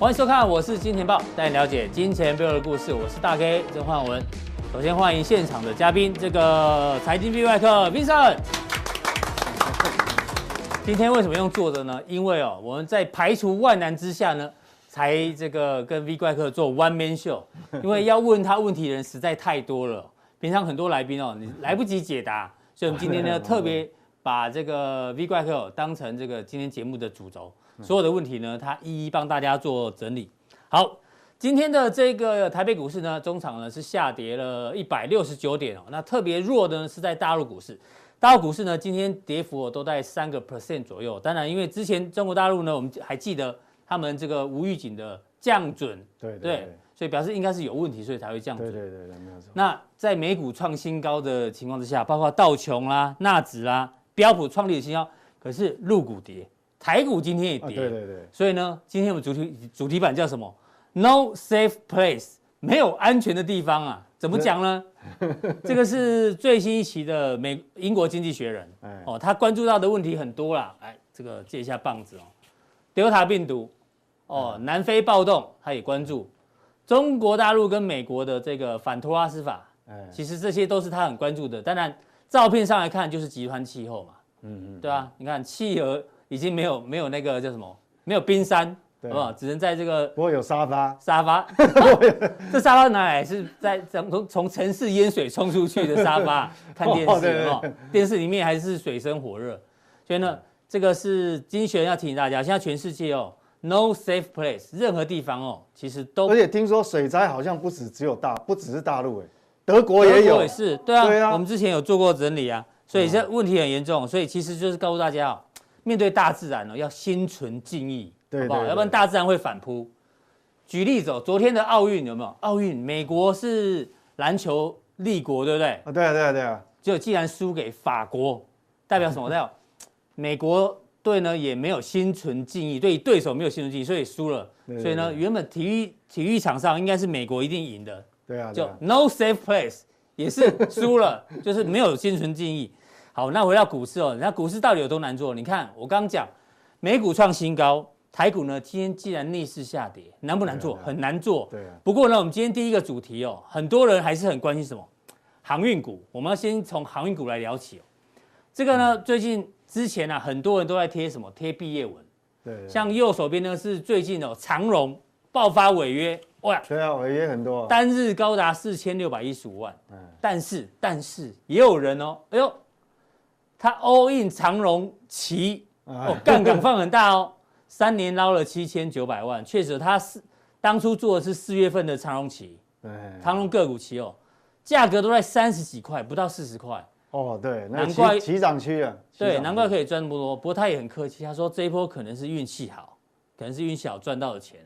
欢迎收看，我是金钱豹，带你了解金钱背后的故事。我是大 K 曾焕文。首先欢迎现场的嘉宾，这个财经 V 外客 Vincent。今天为什么用坐的呢？因为哦，我们在排除万难之下呢，才这个跟 V 怪客做 One Man Show。因为要问他问题的人实在太多了，平常很多来宾哦，你来不及解答，所以我们今天呢 特别把这个 V 怪客当成这个今天节目的主轴。所有的问题呢，他一一帮大家做整理。好，今天的这个台北股市呢，中场呢是下跌了一百六十九点哦。那特别弱的呢是在大陆股市，大陆股市呢今天跌幅都在三个 percent 左右。当然，因为之前中国大陆呢，我们还记得他们这个无预警的降准，对对，对，所以表示应该是有问题，所以才会降准。对对对，没有错。那在美股创新高的情况之下，包括道琼啦、纳指啦、标普创立的新高，可是陆股跌。台股今天也跌，对对对，所以呢，今天我们主题主题版叫什么？No safe place，没有安全的地方啊？怎么讲呢？这个是最新一期的美英国经济学人，哦，他关注到的问题很多啦。哎，这个借一下棒子哦，Delta 病毒，哦，南非暴动，他也关注，中国大陆跟美国的这个反托拉斯法，其实这些都是他很关注的。当然，照片上来看就是极端气候嘛，嗯嗯，对啊，你看企鹅。已经没有没有那个叫什么，没有冰山，好不好？只能在这个不会有沙发，沙发，这沙发哪来？是在从从城市淹水冲出去的 沙发看电视哦，电视里面还是水深火热，所以呢，这个是经济学人要提醒大家，现在全世界哦，no safe place，任何地方哦，其实都。而且听说水灾好像不止只有大，不只是大陆哎，德国也有，也是，对啊，对啊，我们之前有做过整理啊，所以这问题很严重，所以其实就是告诉大家哦。面对大自然呢，要心存敬意，对对对，好不好？要不然大自然会反扑。举例子哦，昨天的奥运有没有？奥运美国是篮球立国，对不对？啊，对啊，对啊，对啊。结果既然输给法国，代表什么？代表 美国队呢也没有心存敬意，对对手没有心存敬意，所以输了。所以呢，原本体育体育场上应该是美国一定赢的。对啊，就 no safe place 也是输了，就是没有心存敬意。好，那回到股市哦，那股市到底有多难做？你看我刚刚讲，美股创新高，台股呢今天既然逆势下跌，难不难做？很难做。对。不过呢，我们今天第一个主题哦，很多人还是很关心什么？航运股。我们要先从航运股来聊起哦。这个呢，最近之前啊，很多人都在贴什么？贴毕业文。对。像右手边呢是最近哦，长荣爆发违约，哇！对啊，违约很多。单日高达四千六百一十五万。嗯。但是但是也有人哦，哎呦。他 all in 长荣旗哦，杠杆放很大哦，三年捞了七千九百万，确实他是当初做的是四月份的长荣旗，长荣个股旗哦，价格都在三十几块，不到四十块。哦，对，难怪起涨区啊，对，难怪可以赚那么多。不过他也很客气，他说这一波可能是运气好，可能是运气好赚到的钱，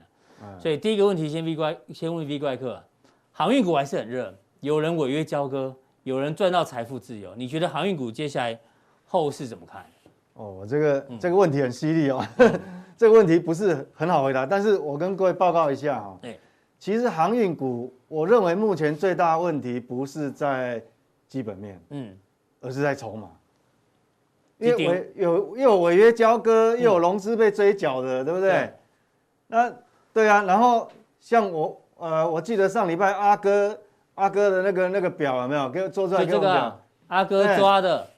所以第一个问题先 V 怪，先问 V 怪客，航运股还是很热，有人违约交割，有人赚到财富自由，你觉得航运股接下来？后市怎么看？哦，这个这个问题很犀利哦，嗯、这个问题不是很好回答。但是我跟各位报告一下哈，对，其实航运股，我认为目前最大的问题不是在基本面，嗯，而是在筹码，因为违有又有违约交割，又有融资被追缴的，对不对？对那对啊，然后像我呃，我记得上礼拜阿哥阿哥的那个那个表有没有给我做出来？这个、啊、阿哥抓的。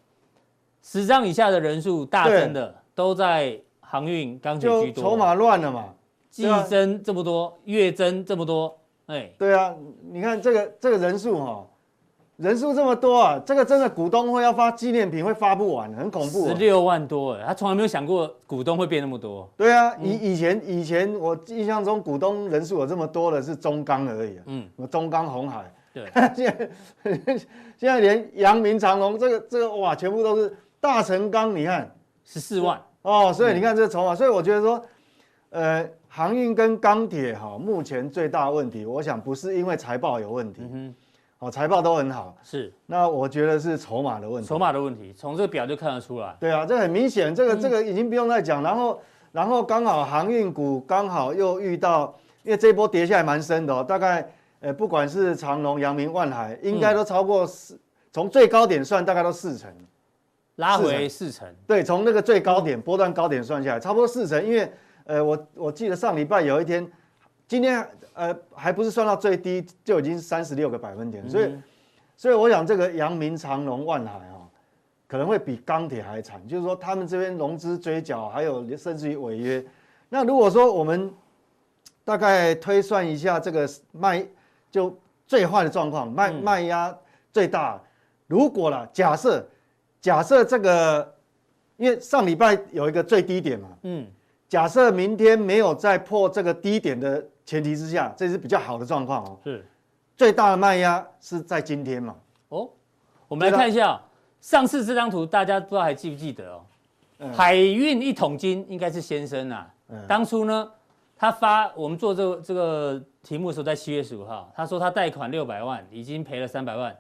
十张以下的人数大增的，都在航运、钢铁居多。筹码乱了嘛？季增这么多，月增这么多，哎，对啊，你看这个这个人数哈，人数这么多啊，这个真的股东会要发纪念品会发不完，很恐怖。十六万多哎，他从来没有想过股东会变那么多。对啊，以以前以前我印象中股东人数有这么多的是中钢而已，嗯，什么中钢、鸿海，对，现在 现在连阳明、长隆这个这个哇，全部都是。大成钢，你看。十四万。哦，所以你看这个筹码，所以我觉得说，呃，航运跟钢铁哈，目前最大的问题，我想不是因为财报有问题，嗯哼，哦，财报都很好，是，那我觉得是筹码的问题，筹码的问题，从这个表就看得出来，对啊，这很明显，这个这个已经不用再讲，然后然后刚好航运股刚好又遇到，因为这一波跌下来蛮深的哦，大概呃不管是长隆、阳明、万海，应该都超过四，从最高点算大概都四成。拉回四成，对，从那个最高点波段高点算下来，差不多四成。因为，呃，我我记得上礼拜有一天今天呃还不是算到最低就已经三十六个百分点，所以、嗯、所以我想这个阳明长隆万海啊，可能会比钢铁还惨，就是说他们这边融资追缴，还有甚至于违约。那如果说我们大概推算一下这个卖就最坏的状况，卖卖压最大，如果了假设假设这个，因为上礼拜有一个最低点嘛，嗯。假设明天没有再破这个低点的前提之下，这是比较好的状况哦。是，最大的卖压是在今天嘛？哦，我们来看一下上次这张图，大家不知道还记不记得哦？海运一桶金应该是先生啊。当初呢，他发我们做这个这个题目的时候，在七月十五号，他说他贷款六百万，已经赔了三百万，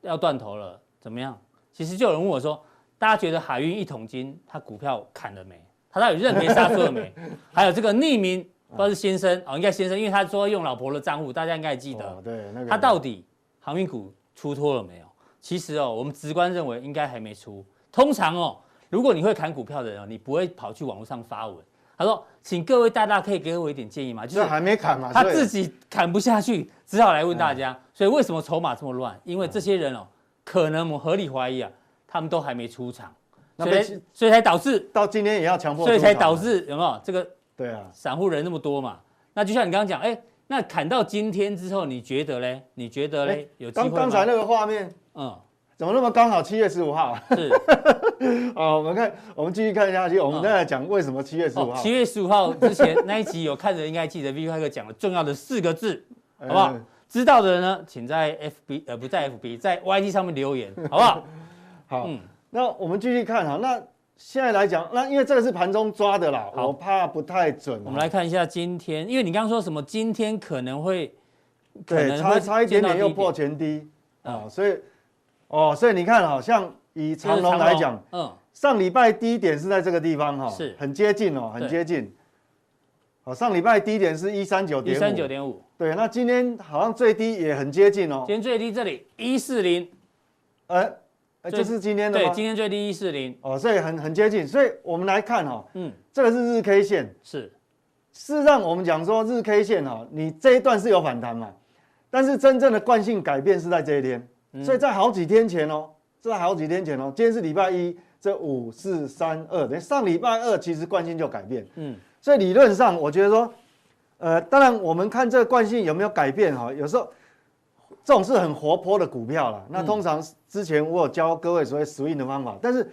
要断头了，怎么样？其实就有人问我说，大家觉得海运一桶金，他股票砍了没？他到底认赔杀出了没？还有这个匿名，不知道是先生哦，应该先生，因为他说用老婆的账户，大家应该还记得。哦、对，那个。他到底航运股出脱了没有？其实哦，我们直观认为应该还没出。通常哦，如果你会砍股票的人哦，你不会跑去网络上发文。他说：“请各位大大可以给我一点建议吗？”就是还没砍嘛，他自己砍不下去，只好来问大家。所以为什么筹码这么乱？因为这些人哦，可能我们合理怀疑啊，他们都还没出场。所以，所以才导致到今天也要强迫，所以才导致有没有这个？对啊，散户人那么多嘛。那就像你刚刚讲，哎，那砍到今天之后，你觉得嘞？你觉得嘞？有？刚刚才那个画面，嗯，怎么那么刚好？七月十五号是。哦，我们看，我们继续看下去。我们再来讲为什么七月十五号？七月十五号之前那一集有看的人应该记得 V 怪客讲了重要的四个字，好不好？知道的人呢，请在 FB 呃不在 FB，在 YT 上面留言，好不好？好，嗯。那我们继续看哈，那现在来讲，那因为这个是盘中抓的啦，我怕不太准。我们来看一下今天，因为你刚刚说什么，今天可能会，对，差差一点点又破前低啊，所以，哦，所以你看，好像以长龙来讲，嗯，上礼拜低点是在这个地方哈，是很接近哦，很接近。好，上礼拜低点是一三九点五，一三九点五，对，那今天好像最低也很接近哦，今天最低这里一四零，呃。哎，这是今天的对，今天最低一四零。哦，所以很很接近，所以我们来看哈，嗯，这个是日 K 线，是，事实上我们讲说日 K 线哈，你这一段是有反弹嘛，但是真正的惯性改变是在这一天，所以在好几天前哦，是在好几天前哦，今天是礼拜一，这五四三二，等于上礼拜二其实惯性就改变，嗯，所以理论上我觉得说，呃，当然我们看这个惯性有没有改变哈，有时候。这种是很活泼的股票了。那通常之前我有教各位所谓 swing 的方法，但是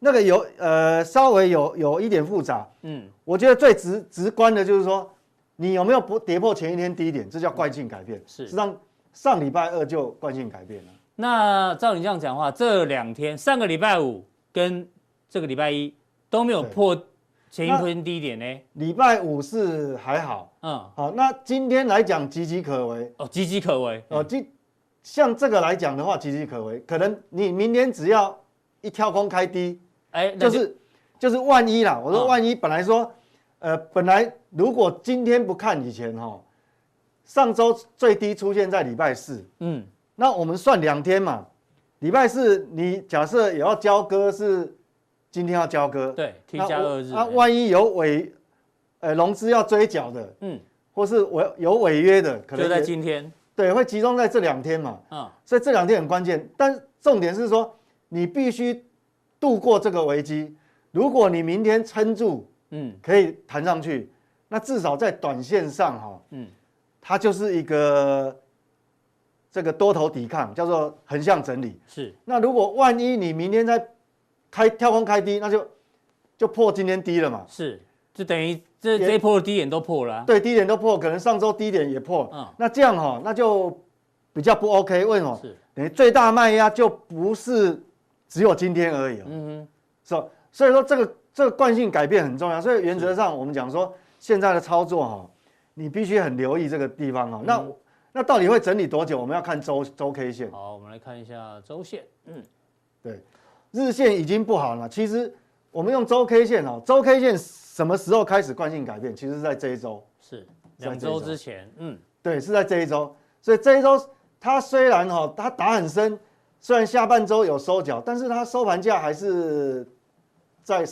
那个有呃稍微有有一点复杂。嗯，我觉得最直直观的就是说，你有没有不跌破前一天低点，这叫惯性改变。是，实际上上礼拜二就惯性改变了。那照你这样讲的话，这两天上个礼拜五跟这个礼拜一都没有破。前一天低点呢？礼拜五是还好，嗯，好，那今天来讲岌岌可危哦，岌岌可危哦，今像这个来讲的话，岌岌可危，可能你明天只要一跳空开低，哎，就是就是万一啦，我说万一本来说，呃，本来如果今天不看以前哈，上周最低出现在礼拜四，嗯，那我们算两天嘛，礼拜四你假设也要交割是。今天要交割，对，T 加二日。那万一有违，呃，融资要追缴的，嗯，或是违有违约的，可能就在今天，对，会集中在这两天嘛，嗯，所以这两天很关键。但重点是说，你必须度过这个危机。如果你明天撑住，嗯，可以弹上去，那至少在短线上哈，嗯，它就是一个这个多头抵抗，叫做横向整理。是。那如果万一你明天在开跳空开低，那就就破今天低了嘛。是，就等于这这一波的低点都破了，啊。对，低点都破，可能上周低点也破。嗯，那这样哈，喔，那就比较不 OK。为什么？是，等于最大卖压就不是只有今天而已，哦。嗯哼，是吧？所以说这个这个惯性改变很重要。所以原则上我们讲说，现在的操作哈，喔，你必须很留意这个地方啊，喔。那，嗯，那到底会整理多久？我们要看周周 K 线。好，我们来看一下周线。嗯，对。日线已经不好了，其实我们用周 K 线哦，周 K 线什么时候开始惯性改变？其实是在这一周，是两周之前，嗯，对，是在这一周。所以这一周它虽然哈，它打很深，虽然下半周有收脚，但是它收盘价还是在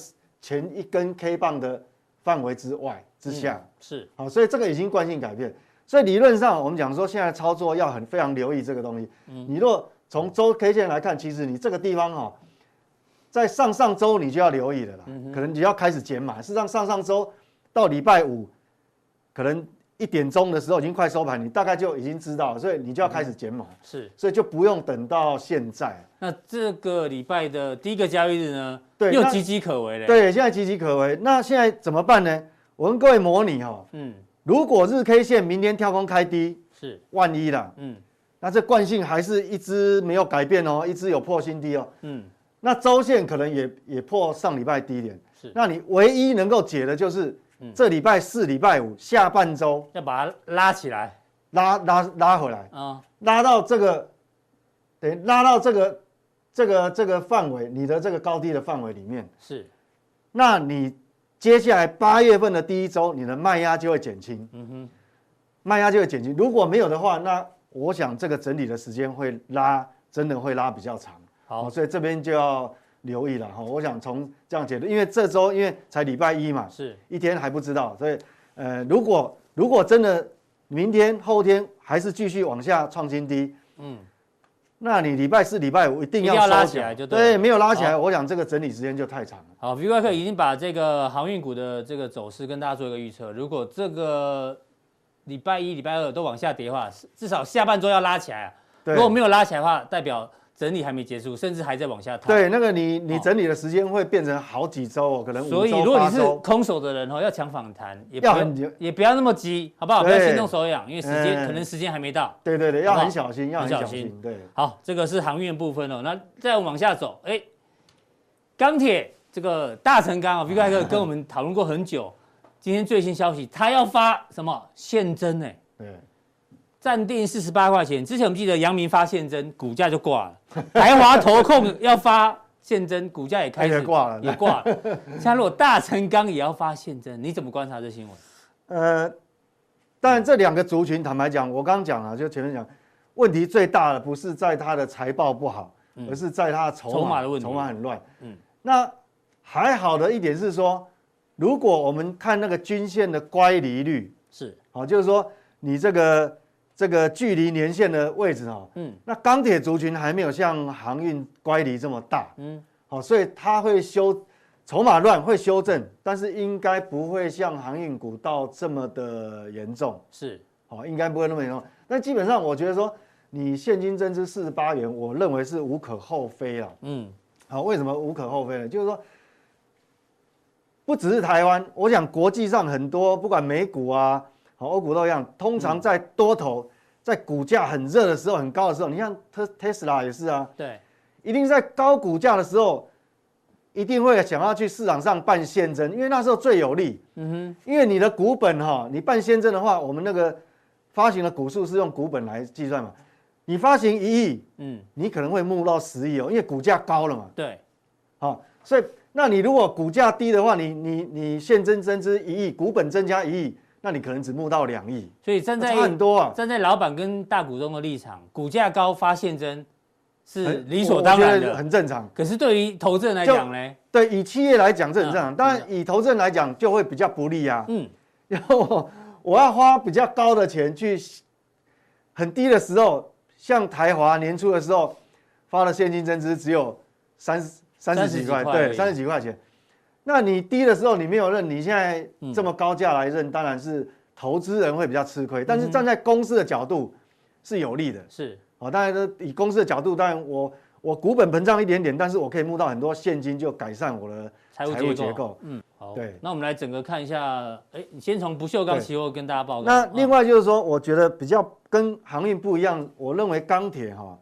前一根 K 棒的范围之外之下，嗯、是好，所以这个已经惯性改变。所以理论上，我们讲说现在操作要很非常留意这个东西。嗯，你若从周 K 线来看，其实你这个地方哈，在上上周你就要留意了啦，可能你要开始减码。事实上，上上周到礼拜五，可能一点钟的时候已经快收盘，你大概就已经知道了，所以你就要开始减码。是，所以就不用等到现在。那这个礼拜的第一个交易日呢？对，又岌岌可危了。对，现在岌岌可危。那现在怎么办呢？我跟各位模拟哈，嗯。如果日 K 线明天跳空开低，是万一啦，嗯，那这惯性还是一直没有改变哦，一直有破新低哦，嗯，那周线可能也也破上礼拜低点，是，那你唯一能够解的就是，这礼拜四、礼拜五下半周要把它拉起来，拉拉拉回来啊，拉到这个，等于拉到这个这个这个范围，你的这个高低的范围里面是，那你。接下来八月份的第一周，你的卖压就会减轻。嗯哼，卖压就会减轻。如果没有的话，那我想这个整理的时间会拉，真的会拉比较长。好，所以这边就要留意了哈。我想从这样解读，因为这周因为才礼拜一嘛，是一天还不知道，所以呃，如果如果真的明天后天还是继续往下创新低，嗯。那你礼拜四、礼拜五一定要，要拉起来就对，对，没有拉起来，我想这个整理时间就太长了。好，V 怪客已经把这个航运股的这个走势跟大家做一个预测。如果这个礼拜一、礼拜二都往下跌的话，至少下半周要拉起来啊。如果没有拉起来的话，代表。整理还没结束，甚至还在往下探。对，那个你你整理的时间会变成好几周哦，可能五周、所以如果你是空手的人哦，要抢反弹，也不要也不要那么急，好不好？不要心动手痒，因为时间可能时间还没到。对对对，要很小心，要很小心。对，好，这个是航运部分哦。那再往下走，哎，钢铁这个大成钢啊，V 怪客跟我们讨论过很久，今天最新消息，他要发什么现增呢？对。暂定四十八块钱。之前我们记得阳明发现真，股价就挂了。台华投控要发现真，股价也开始挂了，也挂了。现在如果大成钢也要发现真，你怎么观察这新闻？呃，当然这两个族群，坦白讲，我刚刚讲了，就前面讲，问题最大的不是在它的财报不好，而是在它的筹码的问题，筹码很乱。嗯，那还好的一点是说，如果我们看那个均线的乖离率是好，就是说你这个。这个距离年线的位置哦，嗯，那钢铁族群还没有像航运乖离这么大，嗯，好，所以它会修筹码乱会修正，但是应该不会像航运股到这么的严重，是，好，应该不会那么严重。但基本上我觉得说，你现金增资四十八元，我认为是无可厚非啊，嗯，好，为什么无可厚非呢？就是说，不只是台湾，我想国际上很多不管美股啊。欧股都一样，通常在多头，在股价很热的时候、很高的时候，你像特特斯拉也是啊，对，一定在高股价的时候，一定会想要去市场上办现增，因为那时候最有利。嗯哼，因为你的股本哈，你办现增的话，我们那个发行的股数是用股本来计算嘛，你发行一亿，嗯，你可能会募到十亿哦，因为股价高了嘛。对，好，所以那你如果股价低的话，你你你现增增资一亿，股本增加一亿。那你可能只募到两亿，所以站在很多啊，站在老板跟大股东的立场，股价高发现增是理所当然的，很正常。可是对于投资人来讲呢？对，以企业来讲这很正常，当然以投资人来讲就会比较不利啊。嗯，然后我要花比较高的钱去很低的时候，像台华年初的时候发的现金增资只有三十三十几块，对，三十几块钱。那你低的时候你没有认，你现在这么高价来认，当然是投资人会比较吃亏。但是站在公司的角度是有利的，是哦。当然说以公司的角度，当然我我股本膨胀一点点，但是我可以募到很多现金，就改善我的财务结构。结构嗯，好。对，那我们来整个看一下，哎，你先从不锈钢期货跟大家报告。那另外就是说，我觉得比较跟航运不一样，我认为钢铁哈，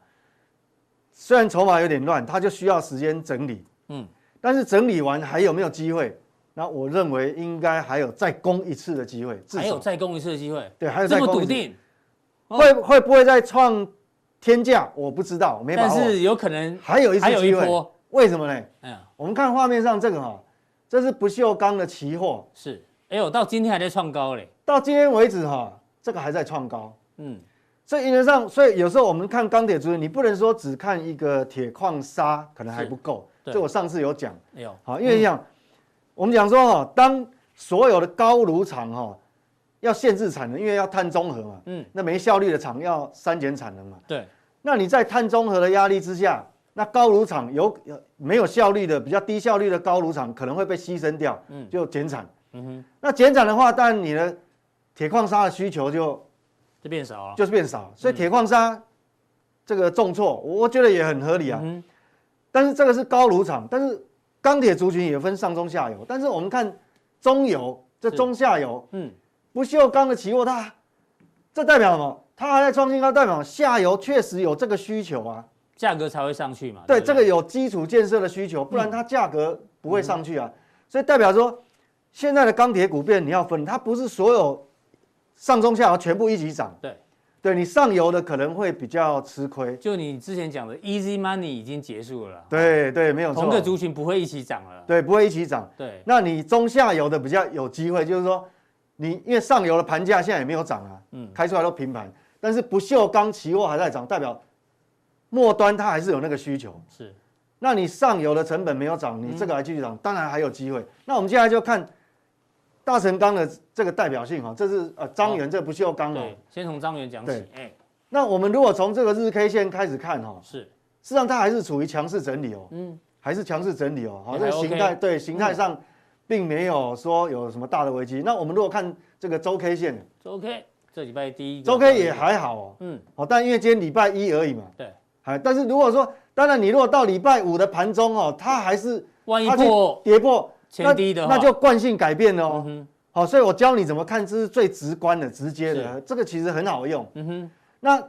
虽然筹码有点乱，它就需要时间整理。嗯。但是整理完还有没有机会？那我认为应该还有再攻一次的机会，还有再攻一次的机会。对，还有再攻一次。这么笃定，会会不会再创天价？我不知道，没把握。但是有可能还有一次机会。为什么呢？嗯，我们看画面上这个哈，这是不锈钢的期货。是，哎呦，到今天还在创高嘞。到今天为止哈，这个还在创高。嗯，所以原则上，所以有时候我们看钢铁族，你不能说只看一个铁矿砂，可能还不够。这我上次有讲，有好，因为你讲，我们讲说哈，当所有的高炉厂哈要限制产能，因为要碳中和嘛。嗯。那没效率的厂要删减产能嘛。对。那你在碳中和的压力之下，那高炉厂有有没有效率的比较低效率的高炉厂可能会被牺牲掉，嗯，就减产。嗯哼。那减产的话，当然你的铁矿砂的需求就就变少了，就是变少。所以铁矿砂这个重挫，我觉得也很合理啊。嗯。但是这个是高炉厂，但是钢铁族群也分上中下游。但是我们看中游，这中下游，嗯，不锈钢的期货，它这代表什么？它还在创新高，代表下游确实有这个需求啊，价格才会上去嘛。对，对对这个有基础建设的需求，不然它价格不会上去啊。嗯、所以代表说，现在的钢铁股变你要分，它不是所有上中下游全部一起涨。对。对你上游的可能会比较吃亏，就你之前讲的 easy money 已经结束了。对对，没有错。同个族群不会一起涨了。对，不会一起涨。对，那你中下游的比较有机会，就是说你因为上游的盘价现在也没有涨啊，嗯，开出来都平盘，但是不锈钢期货还在涨，代表末端它还是有那个需求。是，那你上游的成本没有涨，你这个还继续涨，当然还有机会。那我们接下来就看。大成钢的这个代表性哈，这是呃张元，这不锈钢哦。先从张元讲起。哎，那我们如果从这个日 K 线开始看哈，是，实际上它还是处于强势整理哦，嗯，还是强势整理哦，好，这个形态对形态上并没有说有什么大的危机。那我们如果看这个周 K 线，周 K 这礼拜第一周 K 也还好哦，嗯，好，但因为今天礼拜一而已嘛，对，还，但是如果说，当然你如果到礼拜五的盘中哦，它还是万一破跌破前低的，那就惯性改变了哦。好，所以我教你怎么看，这是最直观的、直接的，这个其实很好用。嗯哼，那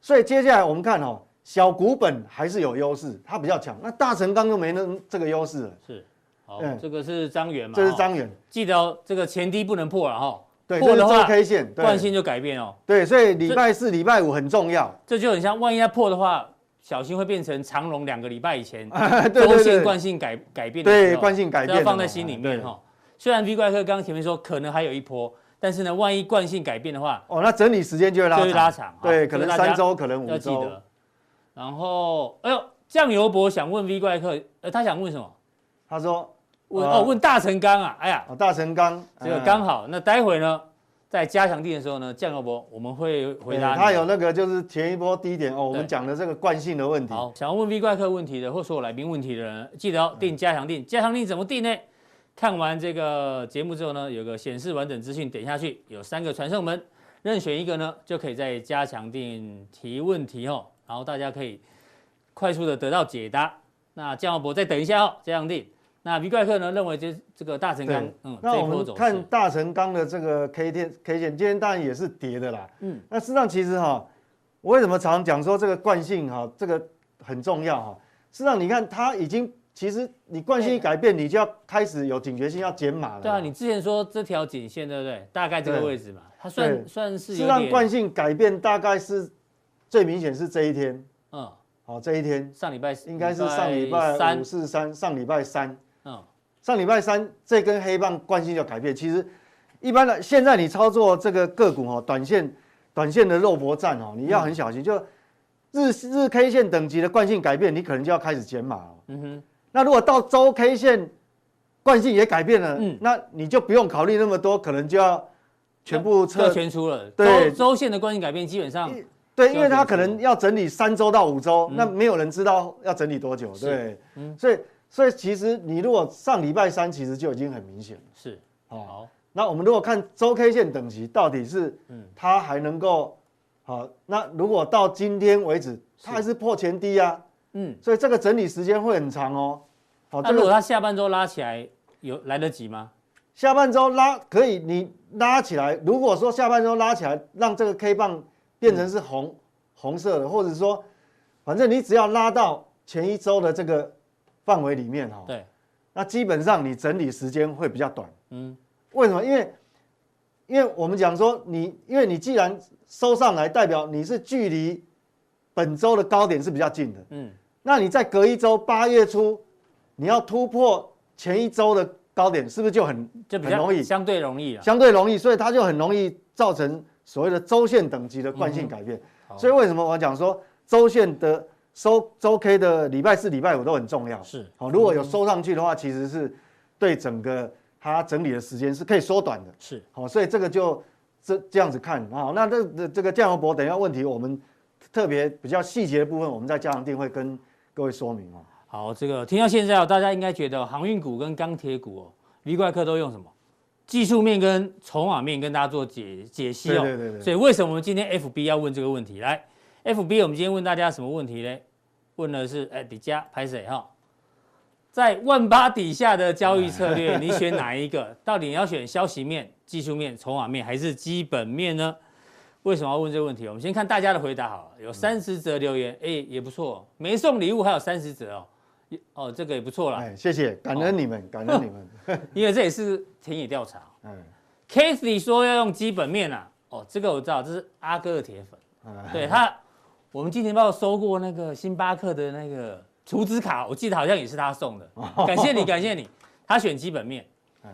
所以接下来我们看哦，小股本还是有优势，它比较强。那大成钢就没那这个优势了。是，好，这个是张元嘛？这是张元，记得哦，这个前低不能破了哈。对，破的话 K 线惯性就改变哦。对，所以礼拜四、礼拜五很重要。这就很像，万一它破的话，小心会变成长荣两个礼拜以前 周线惯性改改变。对，惯性改变要放在心里面哈。虽然 V 怪客刚刚前面说可能还有一波，但是呢，万一惯性改变的话，哦，那整理时间就会拉长，拉长，对，可能三周，可能五周。得。然后，哎呦，酱油博想问 V 怪客，呃，他想问什么？他说，问哦，问大成钢啊，哎呀，大成钢，这个刚好。那待会呢，在加强錠的时候呢，酱油伯我们会回答。他有那个就是前一波低点哦，我们讲的这个惯性的问题。好，想要问 V 怪客问题的，或所有来宾问题的人，记得哦，定加强定。加强定怎么定呢？看完这个节目之后呢，有个显示完整资讯，点下去有三个传送门，任选一个呢，就可以在加强定提问题哦，然后大家可以快速的得到解答。那江耀博再等一下哦，加强錠。那 V 怪客呢认为这这个大成钢，嗯，那我们看大成钢的这个 K 线 K 线，今天当然也是跌的啦。嗯，那事实上其实哈，我为什么常讲说这个惯性哈，这个很重要哈？事实上你看它已经。其实你惯性一改变，你就要开始有警觉性，要减码了。对啊，你之前说这条颈线，对不对？大概这个位置嘛，它算算是。是让惯性改变，大概是最明显是这一天。嗯，好，这一天上礼拜应该是上礼拜五四三，上礼拜三。嗯，上礼拜三这根黑棒惯性就改变。其实一般的，现在你操作这个个股哦，短线短线的肉搏战哦，你要很小心。就日日 K 线等级的惯性改变，你可能就要开始减码了。嗯哼。那如果到周 K 线惯性也改变了，嗯，那你就不用考虑那么多，可能就要全部撤全出了。对，周线的惯性改变基本上，对，因为它可能要整理三周到五周，那没有人知道要整理多久，对，嗯，所以所以其实你如果上礼拜三其实就已经很明显了，是，好，那我们如果看周 K 线等级到底是，嗯，它还能够，好，那如果到今天为止，它还是破前低啊。嗯，所以这个整理时间会很长哦。好，那如果它下半周拉起来，有来得及吗？下半周拉可以，你拉起来。如果说下半周拉起来，让这个 K 棒变成是红、嗯、红色的，或者说，反正你只要拉到前一周的这个范围里面哈。对。那基本上你整理时间会比较短。嗯。为什么？因为，因为我们讲说你，因为你既然收上来，代表你是距离。本周的高点是比较近的，嗯，那你在隔一周八月初，你要突破前一周的高点，是不是就很就很容易？相对容易啊，相对容易，所以它就很容易造成所谓的周线等级的惯性改变。所以为什么我讲说周线的收周 K 的礼拜四、礼拜五都很重要？是，好，如果有收上去的话，其实是对整个它整理的时间是可以缩短的。是，好，所以这个就这这样子看啊。那这这这个酱油博等一下问题，我们特别比较细节的部分，我们在加强定会跟各位说明哦。好，这个听到现在哦，大家应该觉得航运股跟钢铁股哦，V 怪客都用什么？技术面跟筹码面跟大家做解解析哦。对对对对。所以为什么我们今天 FB 要问这个问题？来，FB 我们今天问大家什么问题呢？问的是，哎，底下拍谁哈？在万八底下的交易策略，你选哪一个？到底你要选消息面、技术面、筹码面还是基本面呢？为什么要问这个问题？我们先看大家的回答好了，有三十则留言，哎，也不错，没送礼物还有三十则哦。哦，这个也不错啦。哎，谢谢，感恩你们，哦、感恩你们。因为这也是田野调查。嗯，Kathy 说要用基本面啊。哦，这个我知道，这是阿哥的铁粉。哎、对他，我们金钱豹收过那个星巴克的那个储值卡，我记得好像也是他送的。哦、感谢你，感谢你。他选基本面。嗯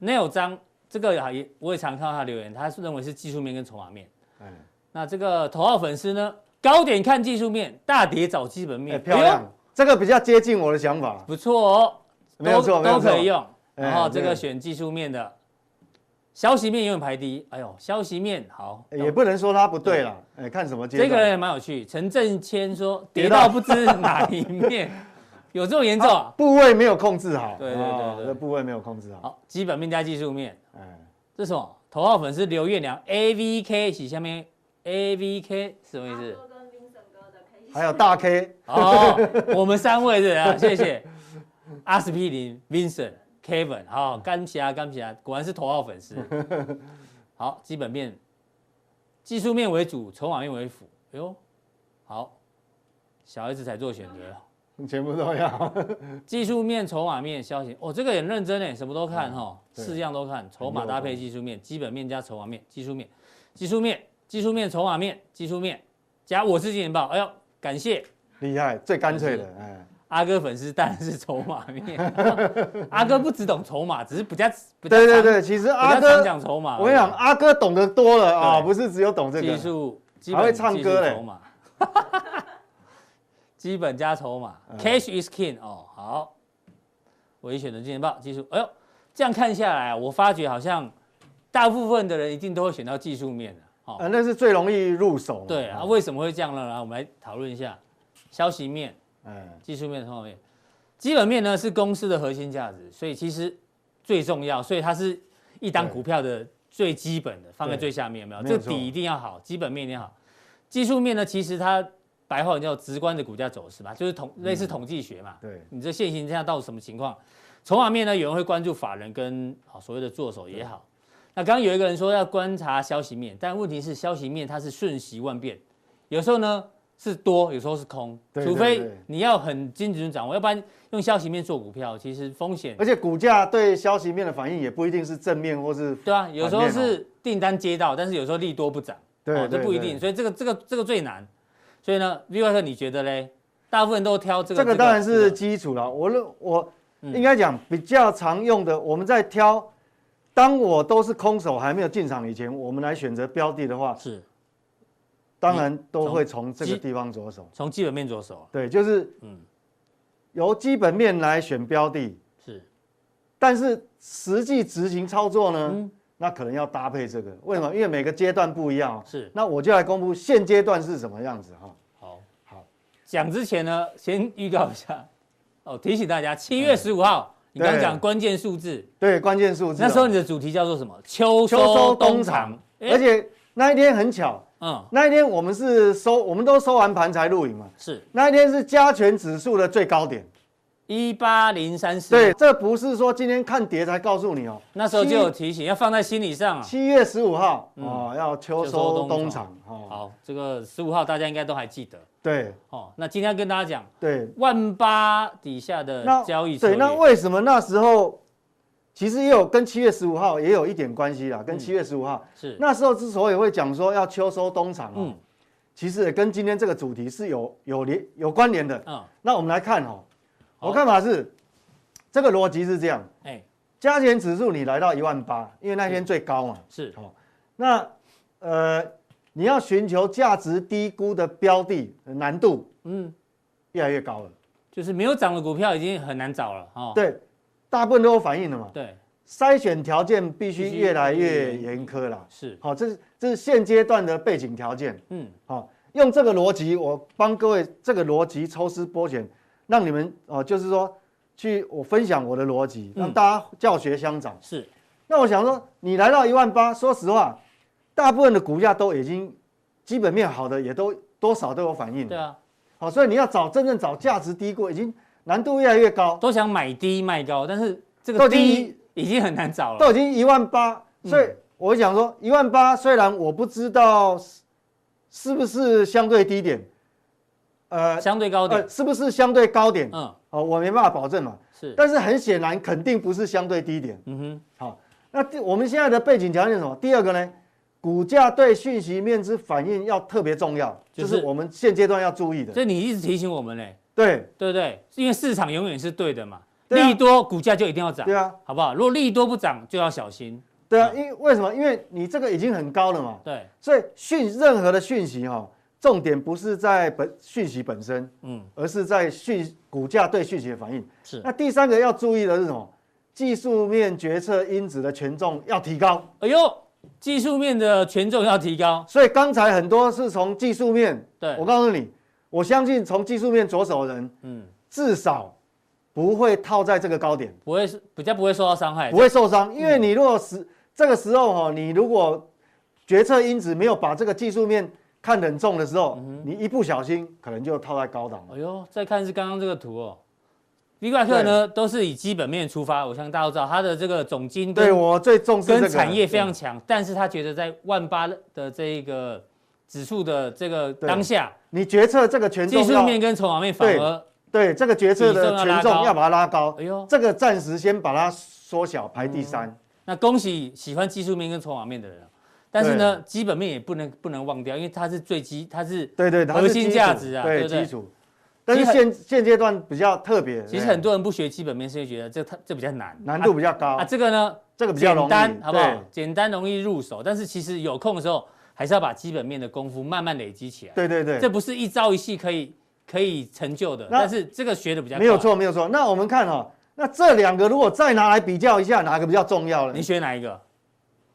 ，Neil 张这个也我也常看到他留言，他是认为是技术面跟筹码面。嗯，那这个头号粉丝呢？高点看技术面，大跌找基本面，哎、漂亮。这个比较接近我的想法，不错哦，没有错，都可以用。然后这个选技术面的，消息面永远排第一。哎呦，消息面好，也不能说它不对了。哎，看什么？这个人也蛮有趣。陈正谦说跌到不知哪一面，有这么严重啊？部位没有控制好。对对对对，部位没有控制好。好，基本面加技术面。哎，这是什么？头号粉丝刘月良，A V K 洗下面，A V K 什么意思？还有大 K，好，我们三位是啊，谢谢阿司匹林、Vincent、Kevin，好，感谢感谢，果然是头号粉丝。好，基本面、技术面为主，筹码面为辅。哎呦，好，小孩子才做选择，全部都要。技术面、筹码面、消息，哦，这个很认真哎，什么都看哈，四样都看，筹码搭配技术面，基本面加筹码面，技术面，技术面，技术面，筹码面，技术面加我是金钱豹，哎呦。感谢，厉害，最干脆的。哎，阿哥粉丝当然是筹码面。阿哥不只懂筹码，只是比较，比较对对对，其实阿哥讲筹码。我跟你讲，阿哥懂得多了啊，不是只有懂这个技术，还会唱歌嘞。基本加筹码，Cash is king 哦。好，我一选择金钱豹技术。哎呦，这样看下来，我发觉好像大部分的人一定都会选到技术面的。哦，那是最容易入手。对啊，为什么会这样呢？来，我们来讨论一下消息面、哎，技术面、筹码面。基本面呢是公司的核心价值，所以其实最重要，所以它是一档股票的最基本的，放在最下面有没有？这个底一定要好，基本面一定要好。技术面呢，其实它白话叫直观的股价走势嘛，就是统类似统计学嘛。对，你这现行这样到底什么情况？筹码面呢，有人会关注法人跟好所谓的做手也好。那刚刚有一个人说要观察消息面，但问题是消息面它是瞬息万变，有时候呢是多，有时候是空，除非你要很精准掌握，要不然用消息面做股票其实风险。而且股价对消息面的反应也不一定是正面或是。对啊，有时候是订单接到，但是有时候利多不涨，哦，这不一定，所以这个这个这个最难。所以呢，V 怪客你觉得嘞？大部分都挑这个。这个当然是基础了，我我应该讲比较常用的，我们在挑。当我都是空手还没有进场以前，我们来选择标的的话，是，当然都会从这个地方着手，从基本面着手。对，就是，嗯，由基本面来选标的，是，但是实际执行操作呢，嗯、那可能要搭配这个。为什么？因为每个阶段不一样。是，那我就来公布现阶段是什么样子哈。好，好，讲之前呢，先预告一下，哦，提醒大家，七月十五号。你刚刚讲关键数字，对，关键数字。那时候你的主题叫做什么？秋收冬藏。而且那一天很巧，嗯，那一天我们是收，我们都收完盘才录影嘛。是，那一天是加权指数的最高点。一八零三四，对，这不是说今天看跌才告诉你哦，那时候就有提醒，要放在心理上啊。七月十五号哦，要秋收冬藏哦。好，这个十五号大家应该都还记得。对，哦，那今天跟大家讲，对，万八底下的交易。对，那为什么那时候其实也有跟七月十五号也有一点关系啦，跟七月十五号。是。那时候之所以会讲说要秋收冬藏，嗯，其实也跟今天这个主题是有有连有关联的。嗯，那我们来看哦。我看法是，这个逻辑是这样，哎，加权指数你来到一万八，因为那天最高嘛，是。哦。那呃，你要寻求价值低估的标的难度，嗯，越来越高了。就是没有涨的股票已经很难找了，哦。对，大部分都有反应了嘛。对，筛选条件必须越来越严苛了。是，好，这是这是现阶段的背景条件。嗯，好，用这个逻辑，我帮各位这个逻辑抽丝剥茧，让你们哦，就是说去我分享我的逻辑，让大家教学相长。是，那我想说，你来到一万八，说实话，大部分的股价都已经基本面好的，也都多少都有反应。对啊。好，所以你要找真正找价值低过，已经难度越来越高。都想买低卖高，但是这个低已经很难找了。都已经一万八，所以我想说，一万八虽然我不知道是不是相对低点，呃，相对高点，呃，是不是相对高点？嗯，哦，我没办法保证嘛。是，但是很显然肯定不是相对低点。嗯哼，好，那我们现在的背景条件是什么？第二个呢？股价对讯息面之反应要特别重要，就是我们现阶段要注意的。所以你一直提醒我们嘞，对对不对？因为市场永远是对的嘛，利多股价就一定要涨，对啊，好不好？如果利多不涨，就要小心。对啊，因为为什么？因为你这个已经很高了嘛。对，所以讯任何的讯息哈，重点不是在本讯息本身，嗯，而是在讯股价对讯息的反应。是。那第三个要注意的是什么？技术面决策因子的权重要提高。哎呦。技术面的权重要提高，所以刚才很多是从技术面。对，我告诉你，我相信从技术面着手的人，嗯，至少不会套在这个高点，不会是比较不会受到伤害，不会受伤。因为你如果是这个时候哈，你如果决策因子没有把这个技术面看得很重的时候，你一不小心可能就套在高档。哎呦，再看是刚刚这个图哦。V 怪客呢，都是以基本面出发。我相信大家都知道，他的这个总经对我最重视跟产业非常强，但是他觉得在万八的这一个指数的这个当下，你决策这个权重技术面跟筹码面反而对这个决策的权重要把它拉高。哎呦，这个暂时先把它缩小，排第三。那恭喜喜欢技术面跟筹码面的人，但是呢，基本面也不能不能忘掉，因为它是最基，它是对对核心价值啊，对基础。但是现现阶段比较特别，其实很多人不学基本面，是觉得这它这比较难，难度比较高啊。这个呢，这个比较简单，好不好？简单容易入手，但是其实有空的时候，还是要把基本面的功夫慢慢累积起来。对对对，这不是一朝一夕可以可以成就的。但是这个学的比较没有错，没有错。那我们看哈，那这两个如果再拿来比较一下，哪个比较重要呢？你选哪一个？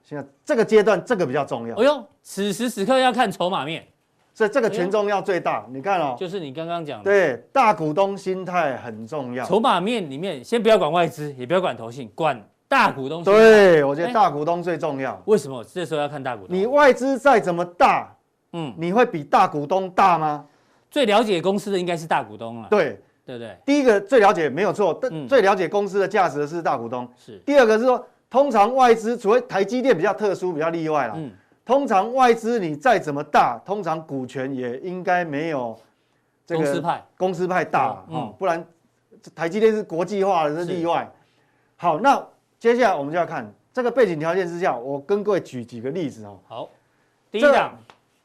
现在这个阶段这个比较重要。哎呦，此时此刻要看筹码面。所以这个权重要最大，你看哦，就是你刚刚讲的，对，大股东心态很重要。筹码面里面，先不要管外资，也不要管投信，管大股东。对，我觉得大股东最重要。为什么这时候要看大股东？你外资再怎么大，嗯，你会比大股东大吗？最了解公司的应该是大股东了。对，对不对？第一个最了解没有错，但最了解公司的价值的是大股东。是。第二个是说，通常外资除非台积电比较特殊，比较例外了。嗯。通常外资你再怎么大，通常股权也应该没有这个公司派公司派大，嗯，不然台积电是国际化的，是例外。好，那接下来我们就要看这个背景条件之下，我跟各位举几个例子哦。好，第一档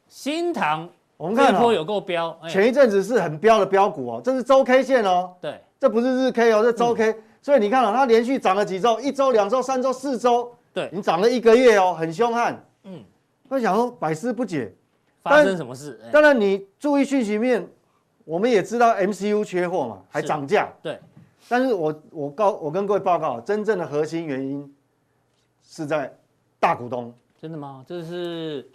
新塘，我们看哦，有够标，前一阵子是很标的标股哦，这是周 K 线哦，对，这不是日 K 哦，这周 K，所以你看哦，它连续涨了几周，一周、两周、三周、四周，对，你涨了一个月哦，很凶悍，嗯。那想说百思不解，发生什么事？当然你注意讯息面，我们也知道 MCU 缺货嘛，还涨价。对，但是我我告我跟各位报告，真正的核心原因是在大股东。真的吗？这是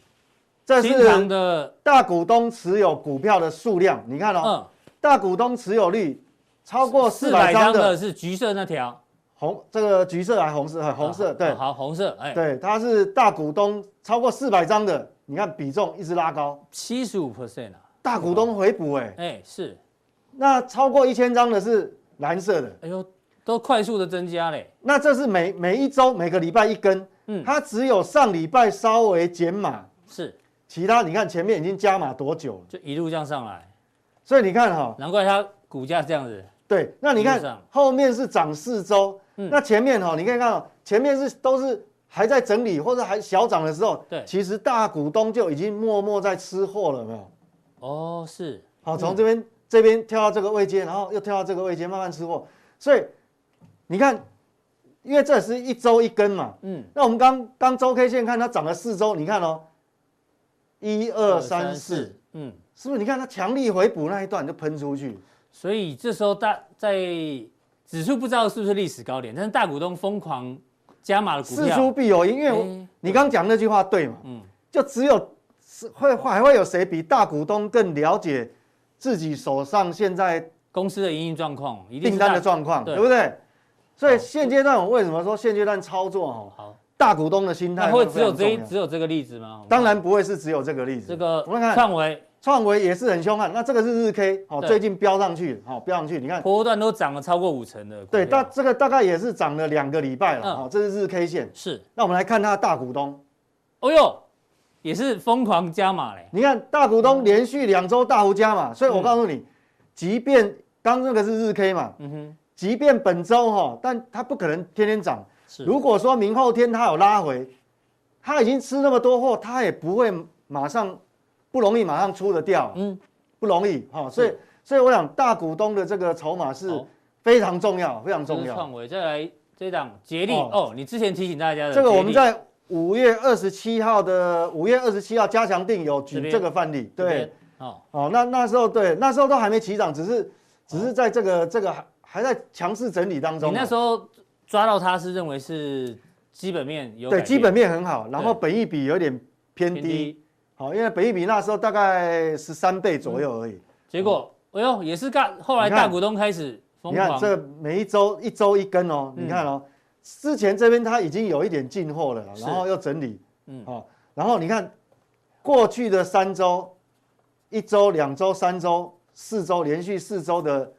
这是的大股东持有股票的数量，你看哦，大股东持有率超过四百张的是橘色那条。红这个橘色还红色？红色对，好红色，哎，对，它是大股东超过四百张的，你看比重一直拉高，七十五 percent 啊，大股东回补，哎，哎是，那超过一千张的是蓝色的，哎呦，都快速的增加嘞，那这是每每一周每个礼拜一根，嗯，它只有上礼拜稍微减码，是，其他你看前面已经加码多久了，就一路这样上来，所以你看哈，难怪它股价这样子，对，那你看后面是涨四周。那前面哈，你可以看到前面是都是还在整理或者还小涨的时候，对，其实大股东就已经默默在吃货了，有没有？哦，是，好，从这边这边跳到这个位阶，然后又跳到这个位阶，慢慢吃货。所以你看，因为这是一周一根嘛，嗯，那我们刚刚周 K 线看它涨了四周，你看哦，一二三四，嗯，是不是？你看它强力回补那一段就喷出去，所以这时候大在。指数不知道是不是历史高点，但是大股东疯狂加码的股票，事出必有因，因为你刚讲那句话对嘛？嗯，就只有是会还会有谁比大股东更了解自己手上现在公司的营运状况、订单的状况，对不对？所以现阶段我为什么说现阶段操作哦？好，大股东的心态会只有这只有这个例子吗？当然不会是只有这个例子。这个我们看创维。创维也是很凶悍，那这个是日 K，哦，最近飙上去，哦，飙上去，你看波段都涨了超过五成的。对，大这个大概也是涨了两个礼拜了，哦，这是日 K 线。是，那我们来看它的大股东，哦哟，也是疯狂加码嘞。你看大股东连续两周大幅加码，所以我告诉你，即便刚这个是日 K 嘛，嗯哼，即便本周哈，但它不可能天天涨。是，如果说明后天它有拉回，它已经吃那么多货，它也不会马上。不容易马上出得掉，嗯，不容易哈，所以所以我想大股东的这个筹码是非常重要，非常重要。创维再来这档捷力哦，你之前提醒大家的这个我们在五月二十七号的五月二十七号加强定有举这个范例，对，哦哦，那那时候对，那时候都还没起涨，只是只是在这个这个还还在强势整理当中。你那时候抓到它是认为是基本面有对基本面很好，然后本益比有点偏低。好，因为本益比那时候大概十三倍左右而已，结果，哎呦，也是干，后来大股东开始你看这每一周一周一根哦，你看哦，之前这边它已经有一点进货了，然后又整理，嗯，好，然后你看过去的三周，一周、两周、三周、四周，连续四周的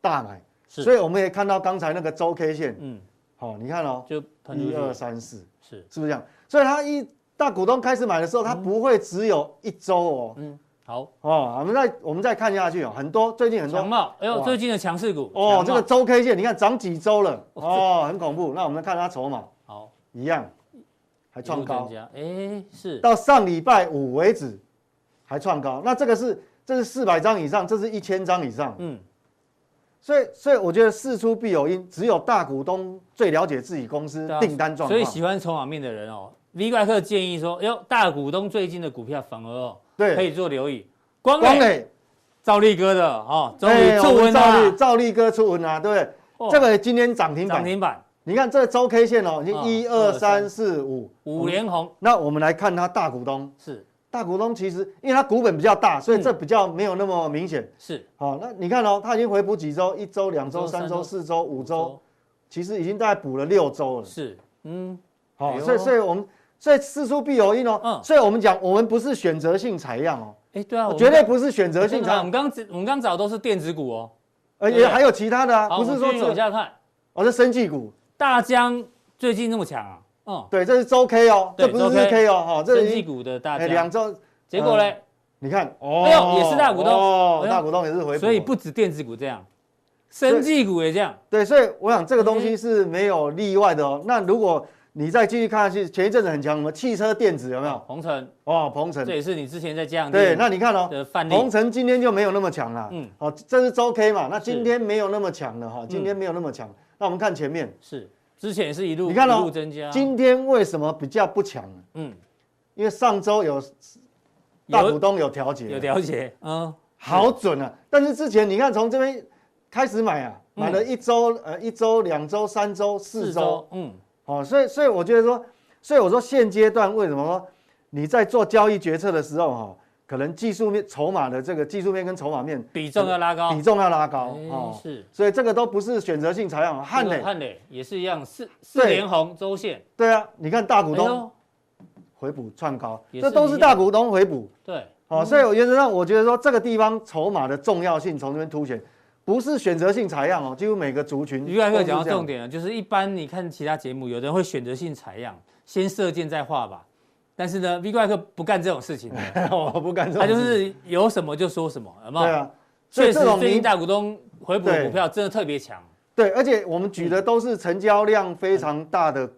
大买，所以我们也看到刚才那个周 K 线，嗯，好，你看哦，就一二三四，是是不是这样？所以它一。大股东开始买的时候，它不会只有一周哦。嗯，好哦，我们再我们再看下去哦，很多最近很多强茂，哎呦，最近的强势股哦，这个周 K 线你看涨几周了哦，很恐怖。那我们看它筹码，好，一样还创高，哎，是到上礼拜五为止还创高。那这个是这是四百张以上，这是一千张以上。嗯，所以所以我觉得事出必有因，只有大股东最了解自己公司订单状况，所以喜欢筹码面的人哦。V 怪客建议说：“哟，大股东最近的股票反而哦，对，可以做留意。光磊，赵立哥的哦，终于出温了。兆利哥出文了，对不对？这个今天涨停板，涨停板。你看这周 K 线哦，已经一二三四五五连红。那我们来看它大股东，是大股东，其实因为它股本比较大，所以这比较没有那么明显。是好，那你看哦，它已经回补几周？一周、两周、三周、四周、五周，其实已经大概补了六周了。是，嗯，好，所以所以我们。所以事出必有因哦，嗯，所以我们讲，我们不是选择性采样哦，哎，对啊，绝对不是选择性采样。我们刚我们刚找都是电子股哦，呃，也还有其他的啊，不是说往下看，哦，是生技股，大疆最近那么强啊，嗯，对，这是周 K 哦，这不是日 K 哦，哈，这是生技股的大江，两周，结果呢？你看，哦，哎呦，也是大股东，哦，大股东也是回补，所以不止电子股这样，生技股也这样，对，所以我想这个东西是没有例外的哦，那如果。你再继续看下去，前一阵子很强，什么汽车电子有没有？鹏程哦，鹏程，这也是你之前在讲。对，那你看哦，鹏程今天就没有那么强了。嗯，好，这是周 K 嘛？那今天没有那么强了哈，今天没有那么强。那我们看前面，是之前是一路，你看哦，增加。今天为什么比较不强？嗯，因为上周有大股东有调节，有调节，嗯，好准啊。但是之前你看从这边开始买啊，买了一周，呃，一周、两周、三周、四周，嗯。哦，所以所以我觉得说，所以我说现阶段为什么说你在做交易决策的时候哈，可能技术面筹码的这个技术面跟筹码面比重要拉高，比重要拉高哦，是，所以这个都不是选择性采样。汉磊汉磊也是一样，四四连红周线。对啊，你看大股东回补创高，这都是大股东回补。对，好，所以我原则上我觉得说这个地方筹码的重要性从这边凸显。不是选择性采样哦，几乎每个族群。于爱克讲到重点了，就是一般你看其他节目，有人会选择性采样，先射箭再画吧。但是呢，V 怪客不干这种事情的，我不干这种。他就是有什么就说什么，有没有？对啊。所以这种最近大股东回补的股票真的特别强。对，而且我们举的都是成交量非常大的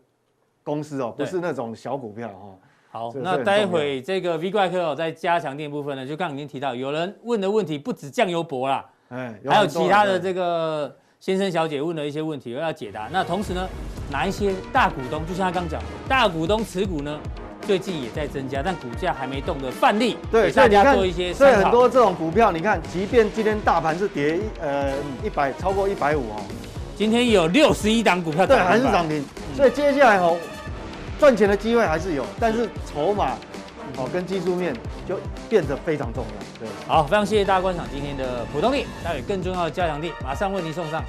公司哦，不是那种小股票哦。好，那待会这个 V 怪客哦，在加强店部分呢，就刚刚已经提到，有人问的问题不止酱油博啦。哎，还有其他的这个先生小姐问的一些问题，我要解答。那同时呢，哪一些大股东，就像他刚讲，大股东持股呢，最近也在增加，但股价还没动的范例，对，大家做一些。所以很多这种股票，你看，即便今天大盘是跌呃一百超过一百五哦，今天有六十一档股票对，还是涨停。所以接下来哦，赚钱的机会还是有，但是筹码哦跟技术面就变得非常重要。对，好，非常谢谢大家观赏今天的普通力，带有更重要的加强力马上为您送上。